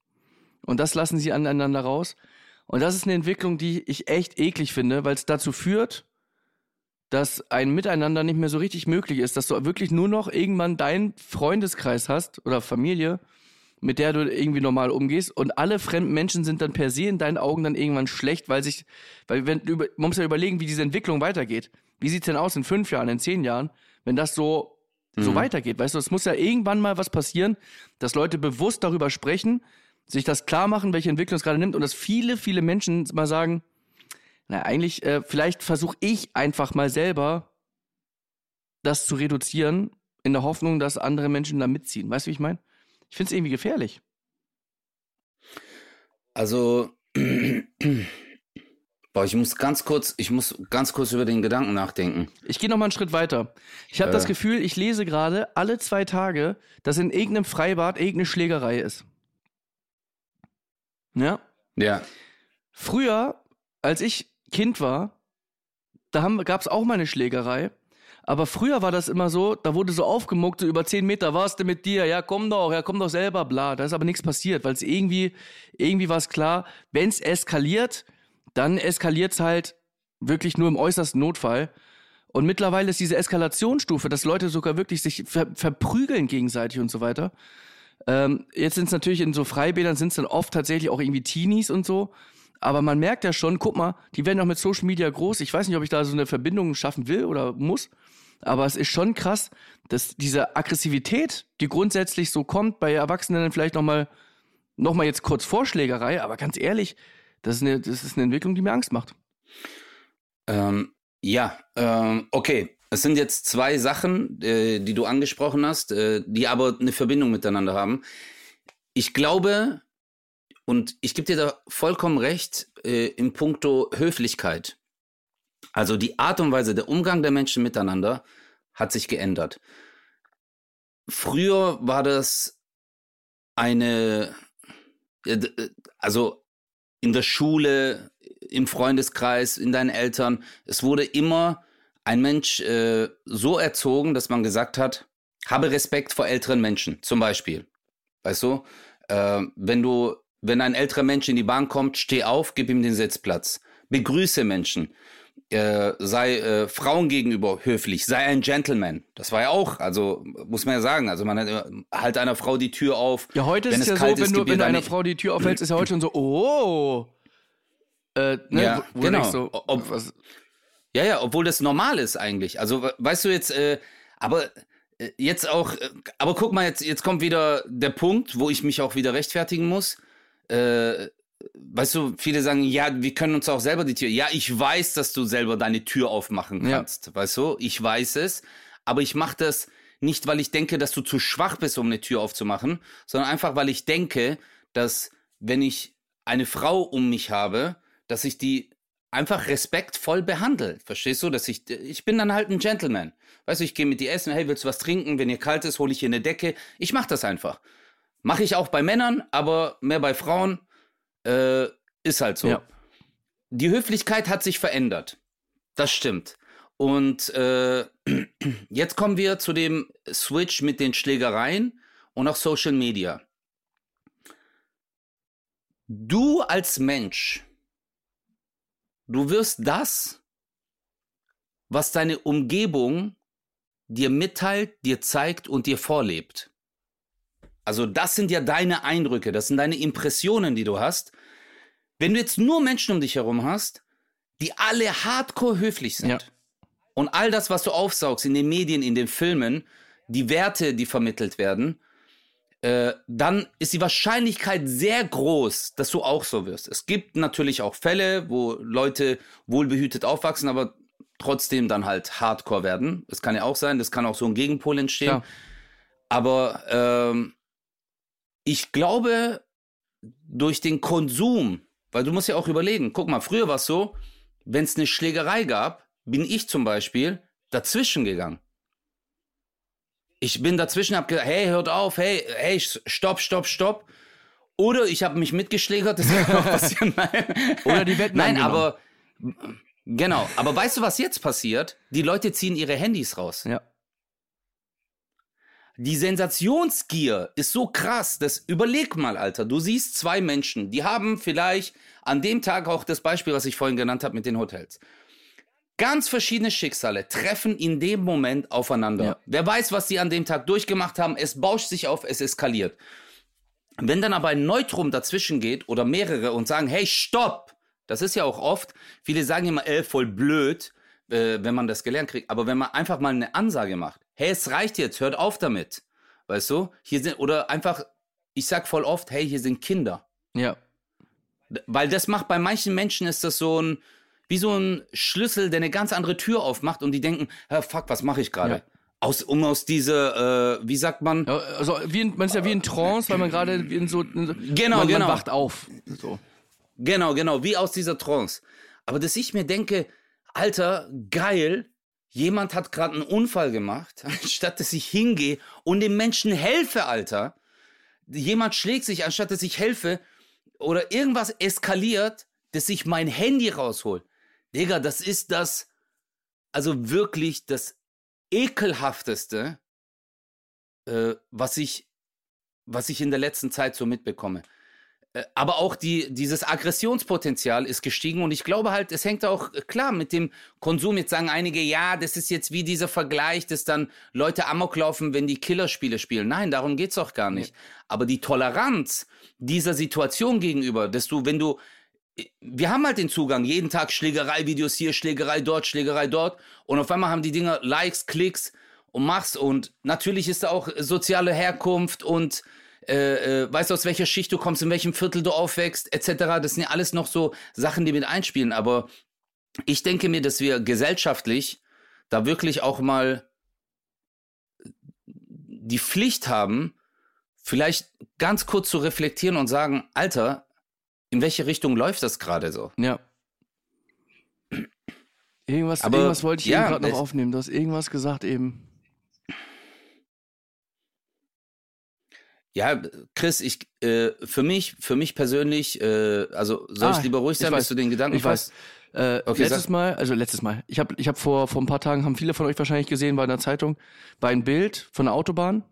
Und das lassen sie aneinander raus. Und das ist eine Entwicklung, die ich echt eklig finde, weil es dazu führt, dass ein Miteinander nicht mehr so richtig möglich ist, dass du wirklich nur noch irgendwann deinen Freundeskreis hast oder Familie, mit der du irgendwie normal umgehst und alle fremden Menschen sind dann per se in deinen Augen dann irgendwann schlecht, weil sich, weil wenn, man muss ja überlegen, wie diese Entwicklung weitergeht. Wie sieht's denn aus in fünf Jahren, in zehn Jahren, wenn das so, mhm. so weitergeht? Weißt du, es muss ja irgendwann mal was passieren, dass Leute bewusst darüber sprechen, sich das klar machen, welche Entwicklung es gerade nimmt und dass viele, viele Menschen mal sagen, na, eigentlich, äh, vielleicht versuche ich einfach mal selber das zu reduzieren, in der Hoffnung, dass andere Menschen da mitziehen. Weißt du, wie ich meine? Ich finde es irgendwie gefährlich. Also, boah, ich muss ganz kurz, ich muss ganz kurz über den Gedanken nachdenken. Ich gehe noch mal einen Schritt weiter. Ich habe äh, das Gefühl, ich lese gerade alle zwei Tage, dass in irgendeinem Freibad irgendeine Schlägerei ist. Ja? Ja. Früher, als ich Kind war, da gab es auch mal eine Schlägerei. Aber früher war das immer so, da wurde so aufgemuckt, so über zehn Meter, was denn mit dir? Ja, komm doch, ja, komm doch selber, bla. Da ist aber nichts passiert, weil es irgendwie, irgendwie war es klar, wenn es eskaliert, dann eskaliert es halt wirklich nur im äußersten Notfall. Und mittlerweile ist diese Eskalationsstufe, dass Leute sogar wirklich sich ver verprügeln gegenseitig und so weiter. Ähm, jetzt sind es natürlich in so Freibädern, sind es dann oft tatsächlich auch irgendwie Teenies und so. Aber man merkt ja schon, guck mal, die werden auch mit Social Media groß. Ich weiß nicht, ob ich da so eine Verbindung schaffen will oder muss. Aber es ist schon krass, dass diese Aggressivität, die grundsätzlich so kommt, bei Erwachsenen vielleicht nochmal, noch mal jetzt kurz Vorschlägerei, aber ganz ehrlich, das ist eine, das ist eine Entwicklung, die mir Angst macht. Ähm, ja, ähm, okay. Es sind jetzt zwei Sachen, äh, die du angesprochen hast, äh, die aber eine Verbindung miteinander haben. Ich glaube, und ich gebe dir da vollkommen recht äh, im Punkto Höflichkeit. Also die Art und Weise, der Umgang der Menschen miteinander hat sich geändert. Früher war das eine, äh, also in der Schule, im Freundeskreis, in deinen Eltern, es wurde immer ein Mensch äh, so erzogen, dass man gesagt hat, habe Respekt vor älteren Menschen, zum Beispiel. Weißt du, äh, wenn du wenn ein älterer Mensch in die Bahn kommt, steh auf, gib ihm den Sitzplatz. Begrüße Menschen. Äh, sei äh, Frauen gegenüber höflich, sei ein Gentleman. Das war ja auch, also muss man ja sagen, also man hat äh, halt einer Frau die Tür auf. Ja, heute ist es ja so, wenn ist, du, wenn einer Frau die Tür aufhältst, ist ja heute schon so, oh. Äh, ne, ja, wo, wo genau. So, Ob, ja, ja, obwohl das normal ist eigentlich. Also weißt du jetzt, äh, aber äh, jetzt auch, aber guck mal, jetzt, jetzt kommt wieder der Punkt, wo ich mich auch wieder rechtfertigen muss äh, weißt du, viele sagen, ja, wir können uns auch selber die Tür. Ja, ich weiß, dass du selber deine Tür aufmachen kannst, ja. weißt du? Ich weiß es, aber ich mache das nicht, weil ich denke, dass du zu schwach bist, um eine Tür aufzumachen, sondern einfach, weil ich denke, dass wenn ich eine Frau um mich habe, dass ich die einfach respektvoll behandle. Verstehst du? Dass ich, ich bin dann halt ein Gentleman. Weißt du, ich gehe mit dir essen, hey, willst du was trinken? Wenn ihr kalt ist, hole ich hier eine Decke. Ich mach das einfach. Mache ich auch bei Männern, aber mehr bei Frauen. Äh, ist halt so. Ja. Die Höflichkeit hat sich verändert. Das stimmt. Und äh, jetzt kommen wir zu dem Switch mit den Schlägereien und auch Social Media. Du als Mensch, du wirst das, was deine Umgebung dir mitteilt, dir zeigt und dir vorlebt. Also das sind ja deine Eindrücke, das sind deine Impressionen, die du hast. Wenn du jetzt nur Menschen um dich herum hast, die alle hardcore höflich sind ja. und all das, was du aufsaugst in den Medien, in den Filmen, die Werte, die vermittelt werden, äh, dann ist die Wahrscheinlichkeit sehr groß, dass du auch so wirst. Es gibt natürlich auch Fälle, wo Leute wohlbehütet aufwachsen, aber trotzdem dann halt hardcore werden. Das kann ja auch sein, das kann auch so ein Gegenpol entstehen. Ja. Aber ähm, ich glaube, durch den Konsum, weil du musst ja auch überlegen, guck mal, früher war es so, wenn es eine Schlägerei gab, bin ich zum Beispiel dazwischen gegangen. Ich bin dazwischen, hab gesagt, hey, hört auf, hey, hey, stopp, stopp, stopp. Oder ich habe mich mitgeschlägert, das kann auch passieren. Nein. Oder die Wetten Nein, aber genau. Aber weißt du, was jetzt passiert? Die Leute ziehen ihre Handys raus. Ja. Die Sensationsgier ist so krass, dass überleg mal, Alter, du siehst zwei Menschen, die haben vielleicht an dem Tag auch das Beispiel, was ich vorhin genannt habe mit den Hotels. Ganz verschiedene Schicksale treffen in dem Moment aufeinander. Ja. Wer weiß, was sie an dem Tag durchgemacht haben, es bauscht sich auf, es eskaliert. Wenn dann aber ein Neutrum dazwischen geht oder mehrere und sagen, hey, stopp! Das ist ja auch oft, viele sagen immer, ey, voll blöd, äh, wenn man das gelernt kriegt. Aber wenn man einfach mal eine Ansage macht, hey, es reicht jetzt, hört auf damit. Weißt du? Hier sind, oder einfach, ich sag voll oft, hey, hier sind Kinder. Ja. Weil das macht bei manchen Menschen ist das so ein, wie so ein Schlüssel, der eine ganz andere Tür aufmacht und die denken, fuck, was mache ich gerade? Ja. Aus, um aus diese, äh, wie sagt man? Ja, Also wie in, man ist ja wie in Trance, weil man gerade in so in so- Genau, man, genau. man wacht auf. So. Genau, genau, wie aus dieser Trance. Aber dass ich mir denke, Alter, geil, jemand hat gerade einen Unfall gemacht, anstatt dass ich hingehe und dem Menschen helfe, Alter. Jemand schlägt sich, anstatt dass ich helfe, oder irgendwas eskaliert, dass ich mein Handy raushol. Digga, das ist das, also wirklich das ekelhafteste, äh, was ich, was ich in der letzten Zeit so mitbekomme. Äh, aber auch die, dieses Aggressionspotenzial ist gestiegen und ich glaube halt, es hängt auch äh, klar mit dem Konsum. Jetzt sagen einige, ja, das ist jetzt wie dieser Vergleich, dass dann Leute Amok laufen, wenn die Killerspiele spielen. Nein, darum geht's auch gar nicht. Aber die Toleranz dieser Situation gegenüber, dass du, wenn du, äh, wir haben halt den Zugang, jeden Tag Schlägerei-Videos hier, Schlägerei dort, Schlägerei dort und auf einmal haben die Dinger Likes, Klicks und machst und natürlich ist da auch soziale Herkunft und äh, äh, weißt du, aus welcher Schicht du kommst, in welchem Viertel du aufwächst, etc. Das sind ja alles noch so Sachen, die mit einspielen. Aber ich denke mir, dass wir gesellschaftlich da wirklich auch mal die Pflicht haben, vielleicht ganz kurz zu reflektieren und sagen, Alter, in welche Richtung läuft das gerade so? Ja. Irgendwas, Aber, irgendwas wollte ich ja, eben gerade noch aufnehmen. Du hast irgendwas gesagt eben. Ja, Chris, ich äh, für mich, für mich persönlich, äh, also soll Ah, ich lieber ruhig sein, bis du den Gedanken Ich weiß. Äh, Okay, letztes sag. Mal, also letztes Mal, ich habe ich hab vor, vor ein paar Tagen, haben viele von euch wahrscheinlich gesehen, war in der Zeitung, war ein Bild von der Autobahn.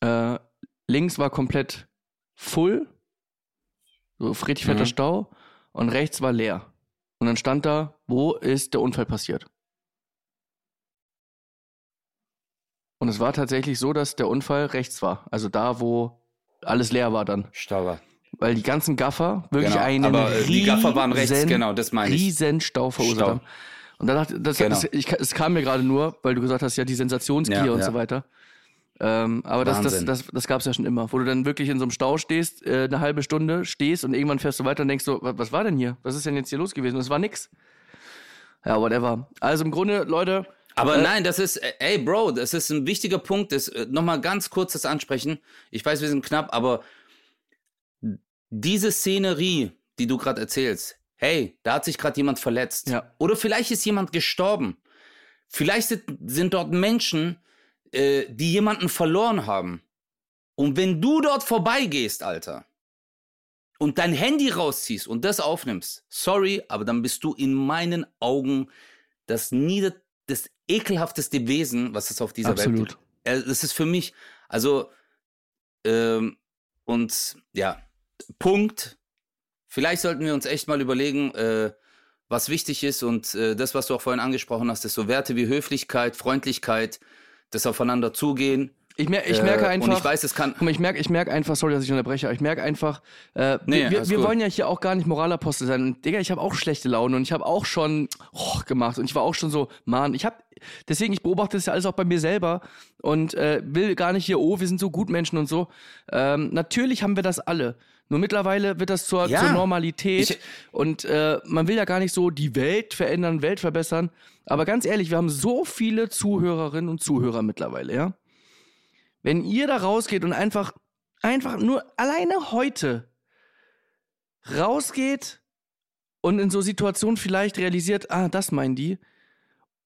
Äh, links war komplett full, so richtig fetter Mhm. Stau, und rechts war leer. Und dann stand da, wo ist der Unfall passiert? Und es war tatsächlich so, dass der Unfall rechts war. Also da, wo alles leer war dann. Stauber. Weil die ganzen Gaffer wirklich Genau, einen aber, äh, die Gaffer waren rechts, riesen- genau, das meine ich. riesen Stau verursacht haben. Und da dachte das, Genau. das, ich, es kam mir gerade nur, weil du gesagt hast, ja, die Sensationsgier Ja, und ja. so weiter. Ähm, aber das, das, Wahnsinn. das, das gab es ja schon immer, wo du dann wirklich in so einem Stau stehst, äh, eine halbe Stunde stehst und irgendwann fährst du weiter und denkst so, was, was war denn hier? Was ist denn jetzt hier los gewesen? Und es war nix. Ja, whatever. Also im Grunde, Leute, Aber Äh, nein, das ist, äh, ey Bro, das ist ein wichtiger Punkt, das äh, nochmal ganz kurz das ansprechen. Ich weiß, wir sind knapp, aber diese Szenerie, die du gerade erzählst, hey, da hat sich gerade jemand verletzt. Ja. Oder vielleicht ist jemand gestorben. Vielleicht sind, sind dort Menschen, äh, die jemanden verloren haben. Und wenn du dort vorbeigehst, Alter, und dein Handy rausziehst und das aufnimmst, sorry, aber dann bist du in meinen Augen das nieder, das ekelhafteste Wesen, was es auf dieser Welt absolut. gibt. Äh, Das ist für mich, also, ähm, und ja, Punkt. Vielleicht sollten wir uns echt mal überlegen, äh, was wichtig ist und äh, das, was du auch vorhin angesprochen hast, ist so Werte wie Höflichkeit, Freundlichkeit, das Aufeinander zugehen. Ich, mer ich Äh, merke einfach. Und ich weiß, es kann. Guck mal, ich merke ich merk einfach, sorry, dass ich unterbreche, aber ich merke einfach, äh, Nee, wir, wir, gut. wollen ja hier auch gar nicht Moralapostel sein. Und, Digga, ich habe auch schlechte Laune und ich habe auch schon oh, gemacht und ich war auch schon so, Mann, ich habe, deswegen, ich beobachte das ja alles auch bei mir selber und äh, will gar nicht hier, oh, wir sind so Gutmenschen und so. Ähm, natürlich haben wir das alle. Nur mittlerweile wird das zur, Ja. zur Normalität Ich- und äh, man will ja gar nicht so die Welt verändern, Welt verbessern. Aber ganz ehrlich, wir haben so viele Zuhörerinnen und Zuhörer mittlerweile, ja? Wenn ihr da rausgeht und einfach, einfach nur alleine heute rausgeht und in so Situationen vielleicht realisiert, ah, das meinen die,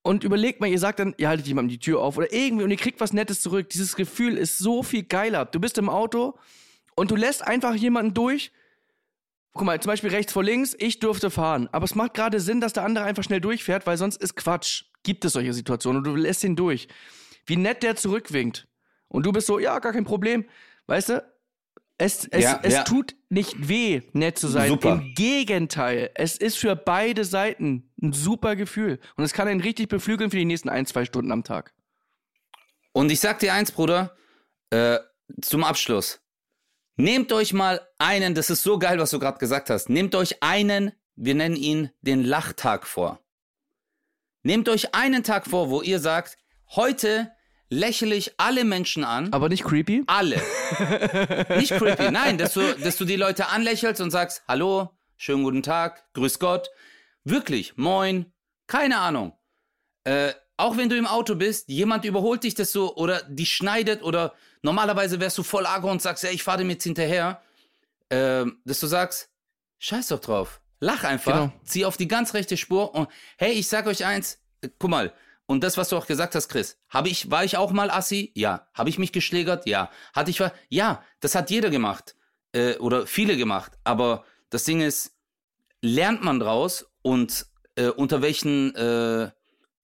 und überlegt mal, ihr sagt dann, ihr haltet jemandem die Tür auf oder irgendwie und ihr kriegt was Nettes zurück. Dieses Gefühl ist so viel geiler. Du bist im Auto und du lässt einfach jemanden durch. Guck mal, zum Beispiel rechts vor links, ich durfte fahren. Aber es macht gerade Sinn, dass der andere einfach schnell durchfährt, weil sonst ist Quatsch. Gibt es solche Situationen und du lässt ihn durch. Wie nett der zurückwinkt. Und du bist so, ja, gar kein Problem. Weißt du, es, es, Ja, es ja. tut nicht weh, nett zu sein. Super. Im Gegenteil. Es ist für beide Seiten ein super Gefühl. Und es kann einen richtig beflügeln für die nächsten ein, zwei Stunden am Tag. Und ich sag dir eins, Bruder, äh, zum Abschluss. Nehmt euch mal einen, das ist so geil, was du gerade gesagt hast. Nehmt euch einen, wir nennen ihn den Lachtag vor. Nehmt euch einen Tag vor, wo ihr sagt, heute lächle ich alle Menschen an. Aber nicht creepy? Alle. Nicht creepy, nein, dass du, dass du die Leute anlächelst und sagst, hallo, schönen guten Tag, grüß Gott. Wirklich, moin, keine Ahnung. Äh, auch wenn du im Auto bist, jemand überholt dich das so oder die schneidet oder normalerweise wärst du voll aggro und sagst, ja, ich fahre dem jetzt hinterher, ähm, dass du sagst, scheiß doch drauf. Lach einfach, Genau. zieh auf die ganz rechte Spur und hey, ich sag euch eins, äh, guck mal, und das, was du auch gesagt hast, Chris, habe ich, war ich auch mal Assi? Ja. Habe ich mich geschlägert? Ja. Hatte ich ja, das hat jeder gemacht. Äh, oder viele gemacht. Aber das Ding ist, lernt man draus und äh, unter welchen äh,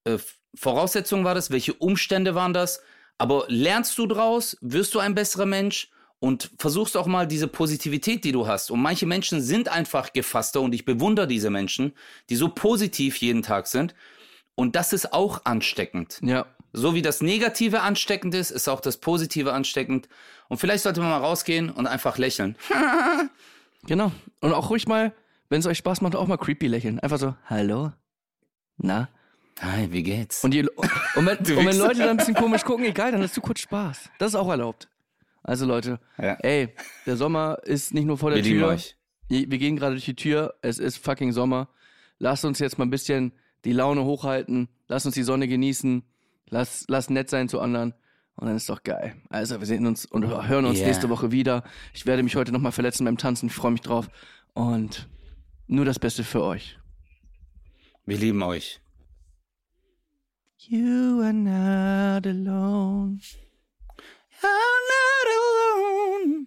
äh, Voraussetzungen war das? Welche Umstände waren das? Aber lernst du draus? Wirst du ein besserer Mensch? Und versuchst auch mal diese Positivität, die du hast. Und manche Menschen sind einfach gefasster und ich bewundere diese Menschen, die so positiv jeden Tag sind. Und das ist auch ansteckend. Ja. So wie das Negative ansteckend ist, ist auch das Positive ansteckend. Und vielleicht sollte man mal rausgehen und einfach lächeln. Genau. Und auch ruhig mal, wenn es euch Spaß macht, auch mal creepy lächeln. Einfach so, hallo? Na? Hi, wie geht's? Und, die, und, wenn, und wenn. Leute dann ein bisschen komisch gucken, egal, dann hast du kurz Spaß. Das ist auch erlaubt. Also Leute, Ja. ey, der Sommer ist nicht nur vor der Wir Tür. euch. Wir gehen gerade durch die Tür. Es ist fucking Sommer. Lasst uns jetzt mal ein bisschen die Laune hochhalten. Lasst uns die Sonne genießen. Lass, lass nett sein zu anderen. Und dann ist doch geil. Also wir sehen uns und hören uns Yeah. nächste Woche wieder. Ich werde mich heute nochmal verletzen beim Tanzen. Ich freue mich drauf. Und nur das Beste für euch. Wir lieben euch. You are not alone. I'm not alone.